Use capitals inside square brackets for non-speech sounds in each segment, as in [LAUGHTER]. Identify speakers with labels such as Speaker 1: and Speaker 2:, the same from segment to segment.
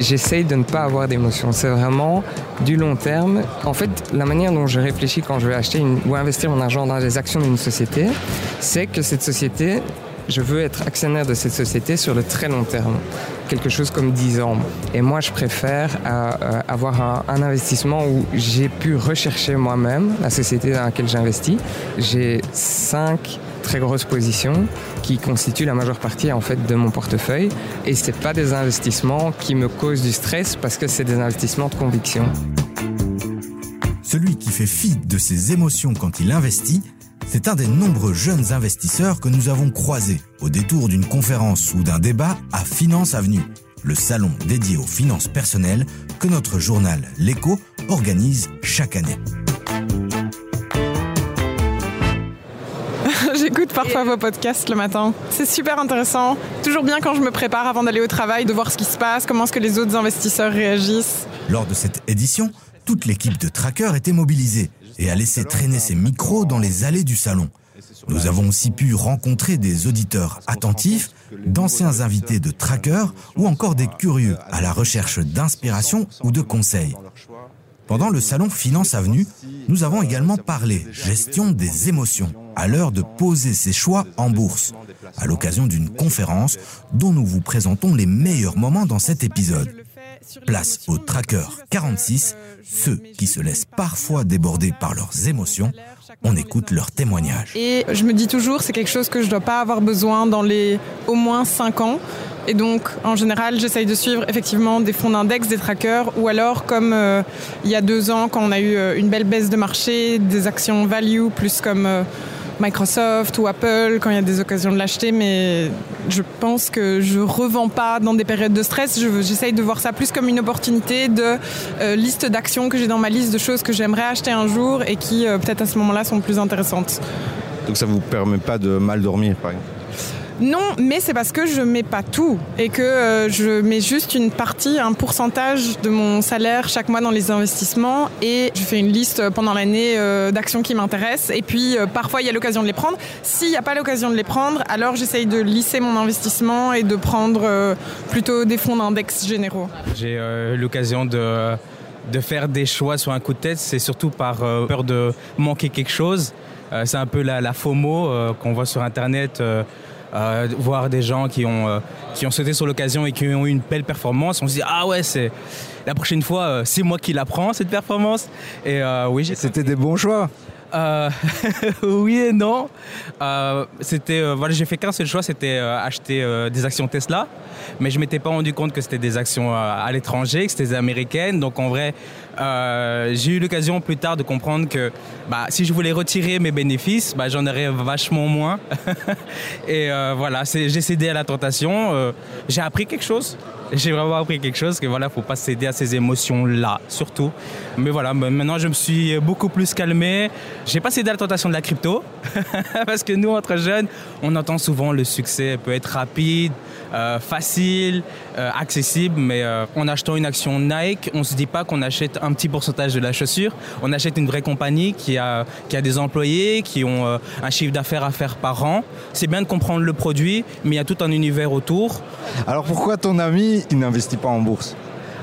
Speaker 1: J'essaye de ne pas avoir d'émotion. C'est vraiment du long terme. En fait, la manière dont je réfléchis quand je vais acheter ou investir mon argent dans les actions d'une société, c'est que cette société, je veux être actionnaire de cette société sur le très long terme, quelque chose comme 10 ans. Et moi, je préfère euh, avoir un, un, investissement où j'ai pu rechercher moi-même la société dans laquelle j'investis. J'ai 5 très grosses positions qui constituent la majeure partie en fait de mon portefeuille et c'est pas des investissements qui me causent du stress parce que c'est des investissements de conviction.
Speaker 2: Celui qui fait fi de ses émotions quand il investit, c'est un des nombreux jeunes investisseurs que nous avons croisés au détour d'une conférence ou d'un débat à Finance Avenue, le salon dédié aux finances personnelles que notre journal L'Écho organise chaque année.
Speaker 3: J'écoute parfois vos podcasts le matin. C'est super intéressant. Toujours bien quand je me prépare avant d'aller au travail, de voir ce qui se passe, comment est-ce que les autres investisseurs réagissent.
Speaker 2: Lors de cette édition, toute l'équipe de Tracker était mobilisée et a laissé traîner ses micros dans les allées du salon. Nous avons aussi pu rencontrer des auditeurs attentifs, d'anciens invités de Tracker ou encore des curieux à la recherche d'inspiration ou de conseils. Pendant le salon Finance Avenue, nous avons également parlé gestion des émotions à l'heure de poser ses choix en bourse, à l'occasion d'une conférence dont nous vous présentons les meilleurs moments dans cet épisode. Place au tracker 46, ceux qui se laissent parfois déborder par leurs émotions. On écoute leurs témoignages.
Speaker 3: Et je me dis toujours, c'est quelque chose que je ne dois pas avoir besoin dans les au moins 5 ans. Et donc, en général, j'essaye de suivre effectivement des fonds d'index, des trackers, ou alors comme euh, il y a deux ans, quand on a eu euh, une belle baisse de marché, des actions value, plus comme euh, Microsoft ou Apple, quand il y a des occasions de l'acheter. Mais je pense que je revends pas dans des périodes de stress. J'essaye de voir ça plus comme une opportunité de liste d'actions que j'ai dans ma liste de choses que j'aimerais acheter un jour et qui, peut-être à ce moment-là, sont plus intéressantes.
Speaker 4: Donc ça vous permet pas de mal dormir, par exemple?
Speaker 3: Non, mais c'est parce que je mets pas tout et que euh, je mets juste une partie, un pourcentage de mon salaire chaque mois dans les investissements et je fais une liste pendant l'année euh, d'actions qui m'intéressent et puis euh, parfois il y a l'occasion de les prendre. S'il n'y a pas l'occasion de les prendre, alors j'essaye de lisser mon investissement et de prendre plutôt des fonds d'index généraux.
Speaker 5: J'ai l'occasion de, faire des choix sur un coup de tête, c'est surtout par peur de manquer quelque chose. C'est un peu la, la FOMO qu'on voit sur Internet. Euh, voir des gens qui ont, euh, qui ont sauté sur l'occasion et qui ont eu une belle performance, on se dit ah ouais c'est la prochaine fois euh, c'est moi qui la prends cette performance et oui
Speaker 4: c'était des bons choix.
Speaker 5: Euh, [LAUGHS] oui et non. Euh, euh, j'ai fait qu'un seul choix, c'était acheter des actions Tesla, mais je m'étais pas rendu compte que c'était des actions à l'étranger, que c'était des américaines. Donc en vrai, j'ai eu l'occasion plus tard de comprendre que bah, si je voulais retirer mes bénéfices, bah, j'en aurais vachement moins. [LAUGHS] et voilà, j'ai cédé à la tentation. J'ai appris quelque chose [LAUGHS] j'ai vraiment appris quelque chose que voilà faut pas céder à ces émotions là surtout. Mais voilà maintenant je me suis beaucoup plus calmé. J'ai pas cédé à la tentation de la crypto [LAUGHS] parce que nous entre jeunes on entend souvent le succès peut être rapide euh, facile euh, accessible mais euh, en achetant une action Nike on se dit pas qu'on achète un petit pourcentage de la chaussure. On achète une vraie compagnie qui a qui a des employés qui ont un chiffre d'affaires à faire par an. C'est bien de comprendre le produit mais il y a tout un univers autour.
Speaker 4: Alors pourquoi ton ami il n'investit pas en bourse?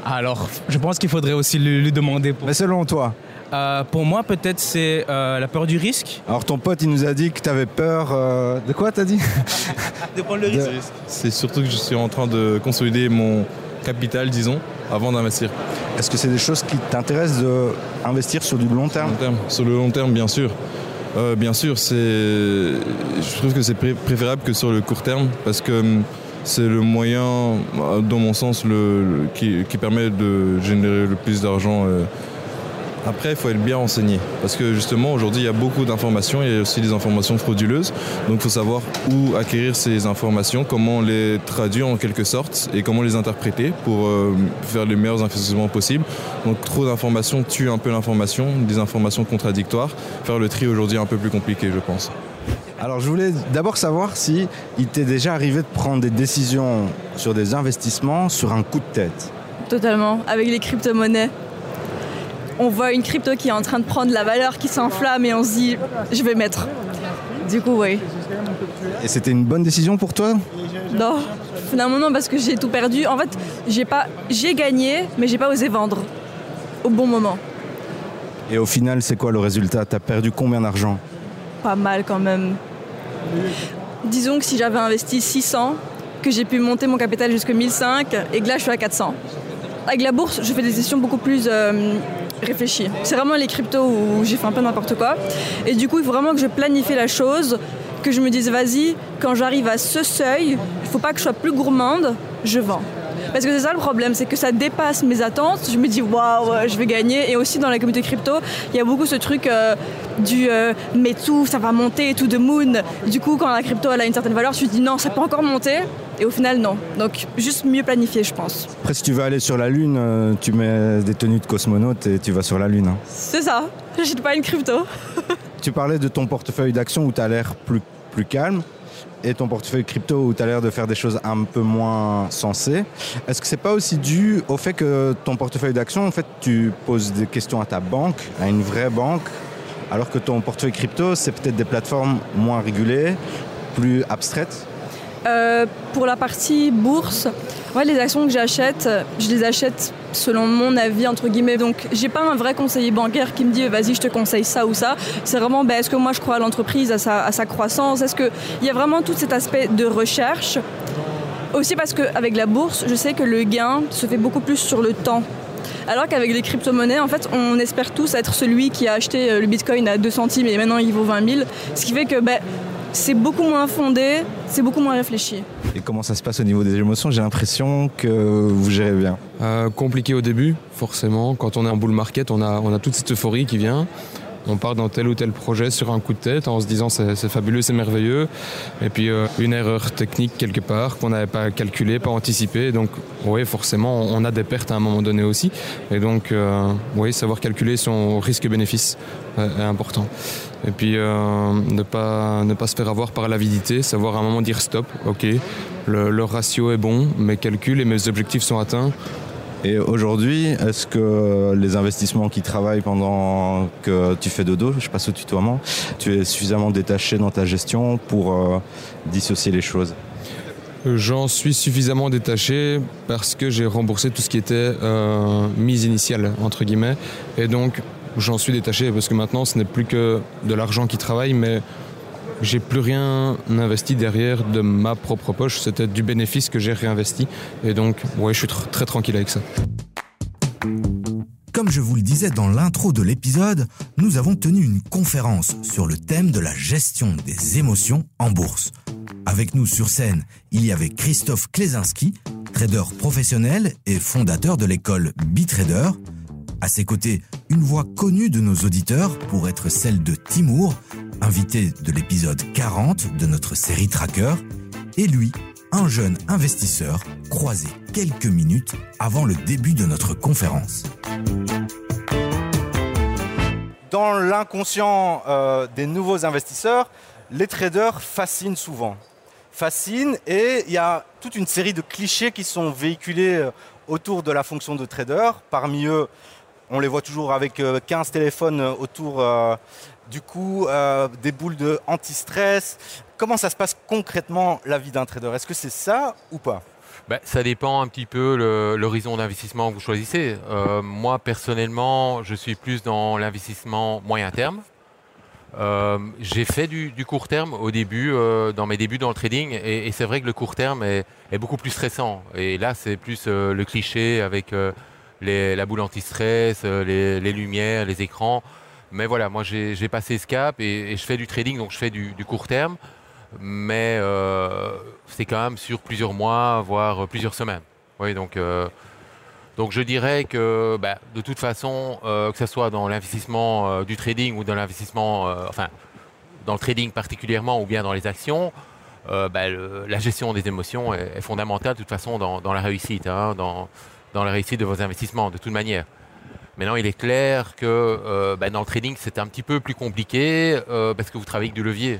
Speaker 5: Alors, je pense qu'il faudrait aussi lui, lui demander. Pour,
Speaker 4: Mais selon toi
Speaker 5: euh, pour moi, peut-être c'est euh, la peur du risque.
Speaker 4: Alors ton pote il nous a dit que tu avais peur euh, de quoi t'as dit? [LAUGHS]
Speaker 5: De prendre le
Speaker 4: risque.
Speaker 6: C'est surtout que je suis en train de consolider mon capital, disons, avant d'investir.
Speaker 4: Est-ce que c'est des choses qui t'intéressent d'investir sur du long terme?
Speaker 6: Long terme. Sur le long terme, bien sûr. Euh, bien sûr, c'est. Je trouve que c'est pré préférable que sur le court terme parce que hum, c'est le moyen, dans mon sens, le, le- qui, qui permet de générer le plus d'argent. Après, il faut être bien renseigné parce que justement, aujourd'hui, il y a beaucoup d'informations. Il y a aussi des informations frauduleuses. Donc, il faut savoir où acquérir ces informations, comment les traduire en quelque sorte et comment les interpréter pour euh, faire les meilleurs investissements possibles. Donc, trop d'informations tue un peu l'information, des informations contradictoires. Faire le tri aujourd'hui est un peu plus compliqué, je pense.
Speaker 4: Alors je voulais d'abord savoir si il t'est déjà arrivé de prendre des décisions sur des investissements sur un coup de tête.
Speaker 7: Totalement, avec les crypto-monnaies. On voit une crypto qui est en train de prendre la valeur qui s'enflamme et on se dit je vais mettre. Du coup, oui.
Speaker 4: Et c'était une bonne décision pour toi?
Speaker 7: Non, finalement non, parce que j'ai tout perdu. En fait, j'ai pas, j'ai gagné, mais j'ai pas osé vendre au bon moment.
Speaker 4: Et au final, c'est quoi le résultat? T'as perdu combien d'argent?
Speaker 7: Pas mal quand même. Disons que si j'avais investi 600, que j'ai pu monter mon capital jusqu'à 1005 et que là je suis à 400. Avec la bourse, je fais des sessions beaucoup plus euh, réfléchies. C'est vraiment les cryptos où j'ai fait un peu n'importe quoi. Et du coup, il faut vraiment que je planifie la chose, que je me dise vas-y, quand j'arrive à ce seuil, il faut pas que je sois plus gourmande, je vends. Parce que c'est ça le problème, c'est que ça dépasse mes attentes. Je me dis waouh, je vais gagner. Et aussi dans la communauté crypto, il y a beaucoup ce truc euh, du euh, mais tout, ça va monter, tout de moon. Du coup, quand la crypto elle a une certaine valeur, je me dis non, ça peut encore monter. Et au final, non. Donc, juste mieux planifier, je pense.
Speaker 4: Après, si tu veux aller sur la Lune, euh, tu mets des tenues de cosmonaute et tu vas sur la Lune. hein.
Speaker 7: C'est ça. J'achète pas une crypto.
Speaker 4: Tu parlais de ton portefeuille d'actions où tu as l'air plus, plus calme et ton portefeuille crypto où tu as l'air de faire des choses un peu moins sensées. Est-ce que c'est pas aussi dû au fait que ton portefeuille d'actions, en fait, tu poses des questions à ta banque, à une vraie banque, alors que ton portefeuille crypto, c'est peut-être des plateformes moins régulées, plus abstraites?
Speaker 7: Euh, pour la partie bourse, ouais, les actions que j'achète, je les achète selon mon avis entre guillemets. Donc j'ai pas un vrai conseiller bancaire qui me dit vas-y je te conseille ça ou ça. C'est vraiment ben, est-ce que moi je crois à l'entreprise, à sa, croissance, est-ce que il y a vraiment tout cet aspect de recherche? Aussi parce qu'avec la bourse, je sais que le gain se fait beaucoup plus sur le temps. Alors qu'avec les crypto-monnaies, en fait, on espère tous être celui qui a acheté euh, le bitcoin à 2 centimes et maintenant il vaut 20 000. Ce qui fait que ben, c'est beaucoup moins fondé, c'est beaucoup moins réfléchi.
Speaker 4: Et comment ça se passe au niveau des émotions? J'ai l'impression que vous gérez bien.
Speaker 8: Euh, compliqué au début, forcément. Quand on est en bull market, on a, on a toute cette euphorie qui vient. On part dans tel ou tel projet sur un coup de tête en se disant c'est fabuleux, c'est merveilleux. Et puis euh, une erreur technique quelque part qu'on n'avait pas calculé, pas anticipé. Donc oui, forcément, on a des pertes à un moment donné aussi. Et donc euh, oui, savoir calculer son risque-bénéfice euh, est important. Et puis ne, pas, se faire avoir par l'avidité, savoir à un moment dire stop, ok, le ratio est bon, mes calculs et mes objectifs sont atteints.
Speaker 4: Et aujourd'hui, est-ce que les investissements qui travaillent pendant que tu fais dodo, je passe au tutoiement, tu es suffisamment détaché dans ta gestion pour euh, dissocier les choses?
Speaker 8: J'en suis suffisamment détaché parce que j'ai remboursé tout ce qui était euh, mise initiale, entre guillemets. Et donc, j'en suis détaché parce que maintenant, ce n'est plus que de l'argent qui travaille, mais j'ai plus rien investi derrière de ma propre poche. C'était du bénéfice que j'ai réinvesti. Et donc, ouais, je suis tr- très tranquille avec ça.
Speaker 2: Comme je vous le disais dans l'intro de l'épisode, nous avons tenu une conférence sur le thème de la gestion des émotions en bourse. Avec nous sur scène, il y avait Christophe Klesinski, trader professionnel et fondateur de l'école Bitrader. À ses côtés, une voix connue de nos auditeurs pour être celle de Timour, invité de l'épisode 40 de notre série Tracker, et lui, un jeune investisseur croisé quelques minutes avant le début de notre conférence.
Speaker 4: Dans l'inconscient euh, des nouveaux investisseurs, les traders fascinent souvent. Fascinent et il y a toute une série de clichés qui sont véhiculés euh, autour de la fonction de trader. Parmi eux, on les voit toujours avec euh, 15 téléphones euh, autour euh, du cou, euh, des boules de anti-stress. Comment ça se passe concrètement la vie d'un trader? Est-ce que c'est ça ou pas?
Speaker 9: Ben, ça dépend un petit peu l'horizon d'investissement que vous choisissez. Euh, moi, personnellement, je suis plus dans l'investissement moyen terme. Euh, J'ai fait du, court terme au début, euh, dans mes débuts dans le trading, et, c'est vrai que le court terme est, beaucoup plus stressant. Et là, c'est plus euh, le cliché avec euh, la boule anti-stress, euh, les, lumières, les écrans. Mais voilà, moi j'ai passé ce cap et, je fais du trading, donc je fais du, court terme mais euh, c'est quand même sur plusieurs mois, voire plusieurs semaines. Oui, donc, euh, donc je dirais que bah, de toute façon, euh, que ce soit dans l'investissement euh, du trading ou dans l'investissement, euh, enfin, dans le trading particulièrement ou bien dans les actions, euh, bah, la gestion des émotions est, fondamentale de toute façon dans, la réussite, hein, dans la réussite de vos investissements, de toute manière. Maintenant, il est clair que euh, bah, dans le trading, c'est un petit peu plus compliqué euh, parce que vous travaillez avec du levier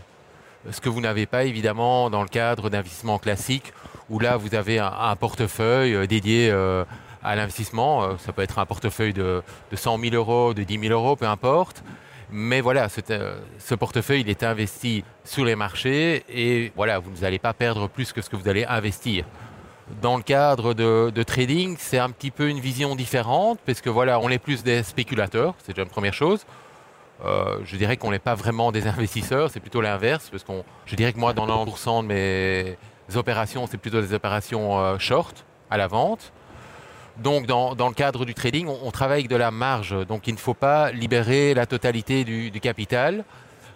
Speaker 9: ce que vous n'avez pas évidemment dans le cadre d'investissement classique, où là vous avez un, portefeuille euh, dédié à l'investissement. Ça peut être un portefeuille de, de 100 000 euros, de 10 000 euros, peu importe. Mais voilà, ce portefeuille, il est investi sur les marchés et voilà, vous n'allez pas perdre plus que ce que vous allez investir. Dans le cadre de, trading, c'est un petit peu une vision différente parce que voilà, on est plus des spéculateurs, c'est déjà une première chose. Euh, je dirais qu'on n'est pas vraiment des investisseurs, c'est plutôt l'inverse parce que je dirais que moi, dans 90% de mes opérations, c'est plutôt des opérations euh, short à la vente. Donc, dans, le cadre du trading, on, travaille avec de la marge. Donc, il ne faut pas libérer la totalité du, capital.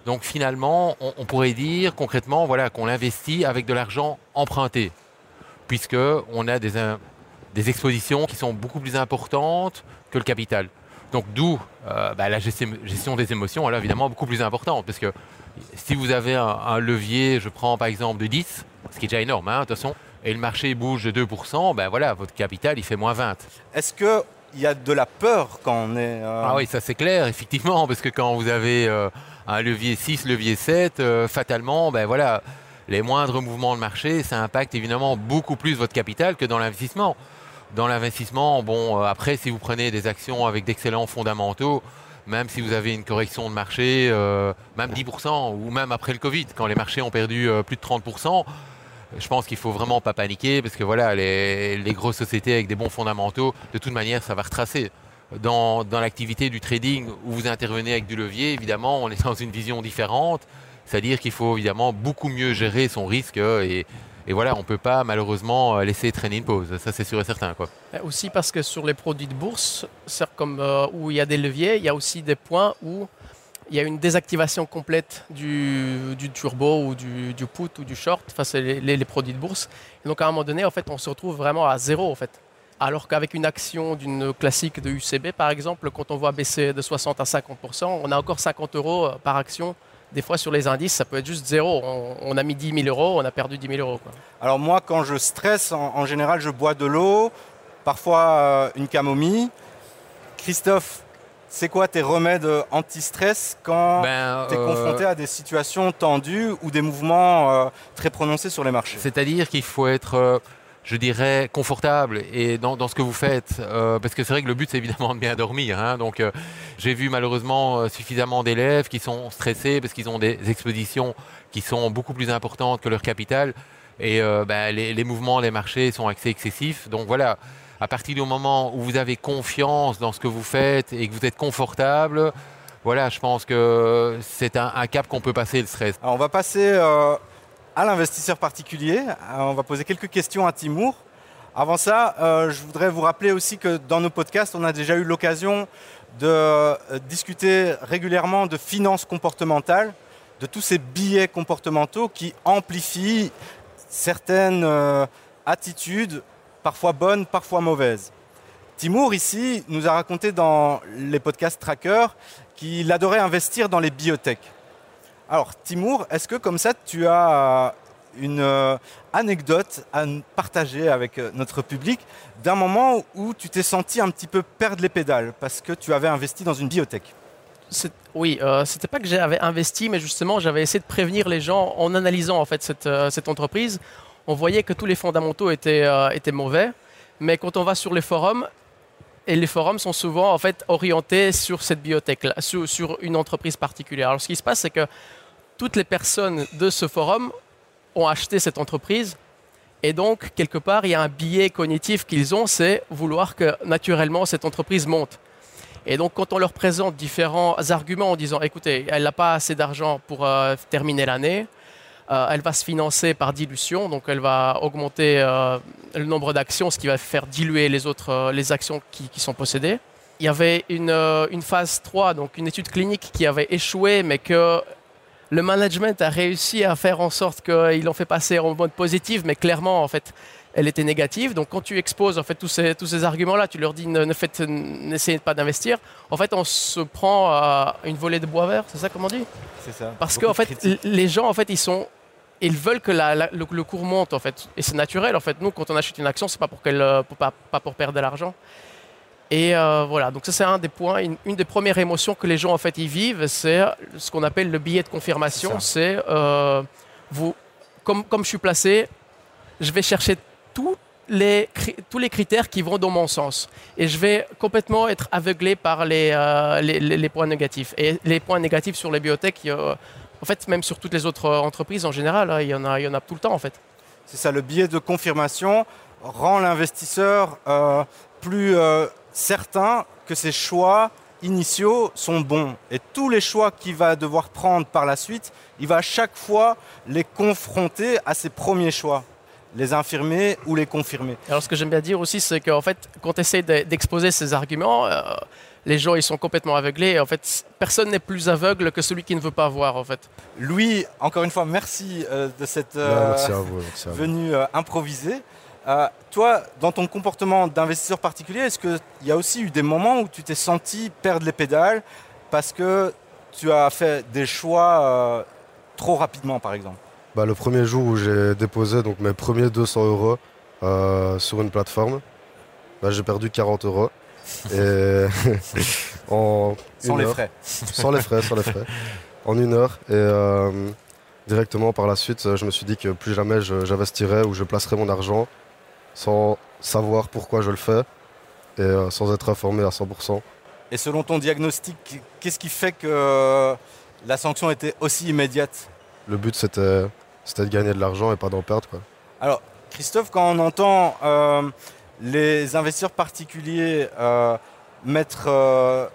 Speaker 9: Donc, finalement, on, pourrait dire concrètement voilà, qu'on investit avec de l'argent emprunté puisqu'on a des, expositions qui sont beaucoup plus importantes que le capital. Donc d'où euh, bah, la gestion, des émotions, là évidemment beaucoup plus importante, parce que si vous avez un, levier, je prends par exemple de 10, ce qui est déjà énorme, hein, de toute façon, et le marché bouge de 2%, ben voilà, votre capital il fait moins 20.
Speaker 4: Est-ce qu'il y a de la peur quand on est...
Speaker 9: Euh, ah oui, ça c'est clair, effectivement, parce que quand vous avez euh, un levier 6, levier 7, fatalement, ben voilà, les moindres mouvements de marché, ça impacte évidemment beaucoup plus votre capital que dans l'investissement. Dans l'investissement, bon, euh, après, si vous prenez des actions avec d'excellents fondamentaux, même si vous avez une correction de marché, euh, même 10%, ou même après le Covid, quand les marchés ont perdu euh, plus de 30%, je pense qu'il faut vraiment pas paniquer parce que voilà, les, grosses sociétés avec des bons fondamentaux, de toute manière, ça va retracer. Dans, dans l'activité du trading où vous intervenez avec du levier, évidemment, on est dans une vision différente. C'est-à-dire qu'il faut évidemment beaucoup mieux gérer son risque et, voilà, on ne peut pas malheureusement laisser traîner une pause. Ça, c'est sûr et certain. Quoi.
Speaker 10: Aussi parce que sur les produits de bourse, comme euh, où il y a des leviers, il y a aussi des points où il y a une désactivation complète du, turbo ou du, put ou du short face aux les, produits de bourse. Donc à un moment donné, en fait, on se retrouve vraiment à zéro. En fait. Alors qu'avec une action d'une classique de UCB, par exemple, quand on voit baisser de 60 à 50%, on a encore 50 euros par action des fois sur les indices, ça peut être juste zéro. On, a mis 10 000 euros, on a perdu 10 000 euros.
Speaker 4: Alors moi, quand je stresse, en, général, je bois de l'eau, parfois euh, une camomille. Christophe, c'est quoi tes remèdes anti-stress quand ben, tu es euh, confronté à des situations tendues ou des mouvements euh, très prononcés sur les marchés?
Speaker 9: C'est-à-dire qu'il faut être je dirais, confortable et dans, ce que vous faites. Euh, parce que c'est vrai que le but, c'est évidemment de bien dormir. Hein. donc, euh, j'ai vu malheureusement euh, suffisamment d'élèves qui sont stressés parce qu'ils ont des expositions qui sont beaucoup plus importantes que leur capital. Et ben, les, mouvements des marchés sont assez excessifs. Donc voilà, à partir du moment où vous avez confiance dans ce que vous faites et que vous êtes confortable, voilà, je pense que c'est un, cap qu'on peut passer, le stress.
Speaker 4: on va passer à l'investisseur particulier. Euh, on va poser quelques questions à Timour. Avant ça, euh, je voudrais vous rappeler aussi que dans nos podcasts, on a déjà eu l'occasion de euh, discuter régulièrement de finances comportementales, de tous ces billets comportementaux qui amplifient certaines attitudes, parfois bonnes, parfois mauvaises. Timour, ici, nous a raconté dans les podcasts Tracker qu'il adorait investir dans les biotech. Alors, Timour, est-ce que comme ça, tu as euh, une euh, anecdote à partager avec euh, notre public d'un moment où tu t'es senti un petit peu perdre les pédales parce que tu avais investi dans une biotech?
Speaker 10: Oui, euh, c'était pas que j'avais investi, mais justement j'avais essayé de prévenir les gens en analysant en fait cette, entreprise. On voyait que tous les fondamentaux étaient, étaient mauvais, mais quand on va sur les forums, et les forums sont souvent en fait orientés sur cette biotech, sur, sur, une entreprise particulière. Alors ce qui se passe, c'est que toutes les personnes de ce forum ont acheté cette entreprise. Et donc, quelque part, il y a un biais cognitif qu'ils ont, c'est vouloir que naturellement cette entreprise monte. Et donc, quand on leur présente différents arguments en disant, écoutez, elle n'a pas assez d'argent pour euh, terminer l'année, euh, elle va se financer par dilution, donc elle va augmenter euh, le nombre d'actions, ce qui va faire diluer les autres les actions qui, qui, sont possédées. Il y avait une, une, phase 3, donc une étude clinique qui avait échoué, mais que le management a réussi à faire en sorte qu'ils l'ont fait passer en mode positif, mais clairement, en fait, elle était négative. Donc, quand tu exposes en fait tous ces, tous ces arguments-là, tu leur dis ne, n'essayez pas d'investir. En fait, on se prend à une volée de bois vert, c'est ça comment on dit?
Speaker 4: C'est ça.
Speaker 10: Parce qu'en fait, les gens, en fait, ils sont ils veulent que le, cours monte en fait et c'est naturel en fait nous quand on achète une action c'est pas pour qu'elle pas, pas pour perdre de l'argent et euh, voilà, donc ça c'est un des points, une, des premières émotions que les gens en fait y vivent, c'est ce qu'on appelle le billet de confirmation. C'est euh, vous, comme, comme je suis placé, je vais chercher tout, les, tous les critères qui vont dans mon sens. Et je vais complètement être aveuglé par les, euh, les, points négatifs. Et les points négatifs sur les biotech, en fait, même sur toutes les autres entreprises en général, hein, il, y en a, il y en a tout le temps en fait.
Speaker 4: C'est ça, le biais de confirmation rend l'investisseur euh, plus euh, certain que ses choix initiaux sont bons. Et tous les choix qu'il va devoir prendre par la suite, il va à chaque fois les confronter à ses premiers choix les infirmer ou les confirmer.
Speaker 10: Alors ce que j'aime bien dire aussi, c'est qu'en fait, quand tu essaies d'exposer ces arguments, euh, les gens ils sont complètement aveuglés. En fait, personne n'est plus aveugle que celui qui ne veut pas voir. En fait.
Speaker 4: Louis, encore une fois, merci euh, de cette euh, venue improvisée. toi, dans ton comportement d'investisseur particulier, est-ce qu'il y a aussi eu des moments où tu t'es senti perdre les pédales parce que tu as fait des choix trop rapidement, par exemple?
Speaker 11: Bah, le premier jour où j'ai déposé donc, mes premiers 200 euros euh, sur une plateforme, bah, j'ai perdu 40 euros. Et [LAUGHS]
Speaker 4: en sans les frais.
Speaker 11: Sans les frais, sans les frais. [LAUGHS] En une heure. Et euh, directement par la suite, je me suis dit que plus jamais j'investirais ou je placerais mon argent sans savoir pourquoi je le fais et euh, sans être informé à 100%.
Speaker 4: Et selon ton diagnostic, qu'est-ce qui fait que la sanction était aussi immédiate?
Speaker 11: Le but c'était c'était de gagner de l'argent et pas d'en perdre. Quoi.
Speaker 4: Alors, Christophe, quand on entend euh, les investisseurs particuliers euh, mettre euh,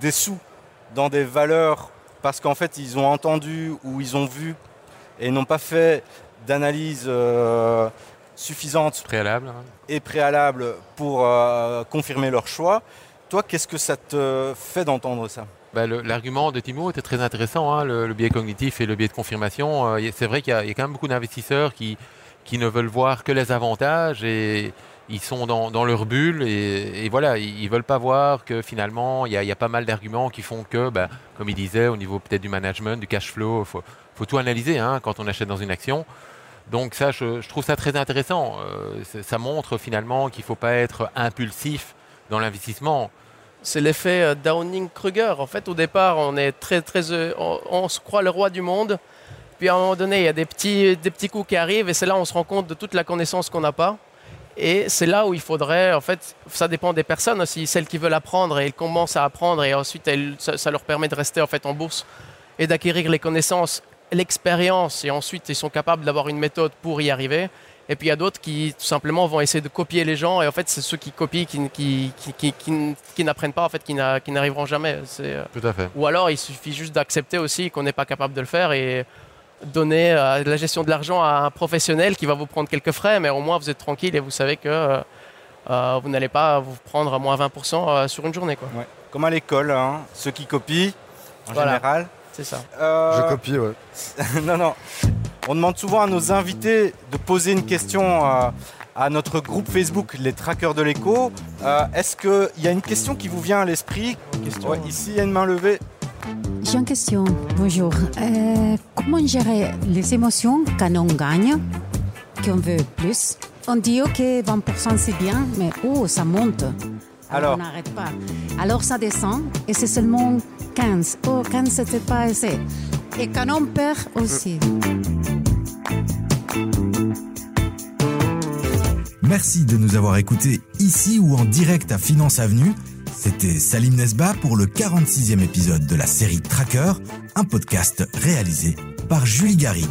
Speaker 4: des sous dans des valeurs parce qu'en fait ils ont entendu ou ils ont vu et n'ont pas fait d'analyse suffisante
Speaker 9: préalable, hein.
Speaker 4: et préalable pour confirmer leur choix, toi, qu'est-ce que ça te fait d'entendre ça?
Speaker 9: Bah, l'argument de Timo était très intéressant, hein, le, biais cognitif et le biais de confirmation. Euh, c'est vrai qu'il y, a quand même beaucoup d'investisseurs qui, qui ne veulent voir que les avantages et ils sont dans, leur bulle et, voilà, ils ne veulent pas voir que finalement, il y a, pas mal d'arguments qui font que, bah, comme il disait, au niveau peut-être du management, du cash flow, il faut, tout analyser hein, quand on achète dans une action. Donc ça, je, trouve ça très intéressant. Euh, ça montre finalement qu'il ne faut pas être impulsif dans l'investissement
Speaker 10: c'est l'effet euh, Downing-Kruger. En fait, au départ, on est très, très, euh, on, se croit le roi du monde. Puis à un moment donné, il y a des petits, des petits coups qui arrivent et c'est là où on se rend compte de toute la connaissance qu'on n'a pas. Et c'est là où il faudrait, en fait, ça dépend des personnes aussi, celles qui veulent apprendre et elles commencent à apprendre et ensuite ça, leur permet de rester en fait en bourse et d'acquérir les connaissances, l'expérience et ensuite ils sont capables d'avoir une méthode pour y arriver. Et puis il y a d'autres qui tout simplement vont essayer de copier les gens. Et en fait, c'est ceux qui copient qui, qui, qui, qui n'apprennent pas, en fait, qui n'arriveront jamais.
Speaker 9: Euh, tout à fait.
Speaker 10: Ou alors, il suffit juste d'accepter aussi qu'on n'est pas capable de le faire et donner euh, la gestion de l'argent à un professionnel qui va vous prendre quelques frais, mais au moins vous êtes tranquille et vous savez que euh, vous n'allez pas vous prendre à moins 20% sur une journée. Quoi.
Speaker 4: Comme à l'école, hein. ceux qui copient, en général.
Speaker 10: C'est ça.
Speaker 11: Je copie, ouais. [LAUGHS]
Speaker 4: non, non. On demande souvent à nos invités de poser une question à, notre groupe Facebook, les trackers de l'écho. Euh, est-ce qu'il y a une question qui vous vient à l'esprit? Ici, il y a une main levée.
Speaker 12: J'ai une question. Bonjour. Euh, comment gérer les émotions quand on gagne, qu'on veut plus? On dit ok, 20% c'est bien, mais oh, ça monte. Alors, on n'arrête pas. Alors ça descend et c'est seulement 15. Oh, 15 c'était pas assez. Et quand on perd aussi.
Speaker 2: Merci de nous avoir écoutés ici ou en direct à Finance Avenue. C'était Salim Nesba pour le 46e épisode de la série Tracker, un podcast réalisé par Julie Garrigue.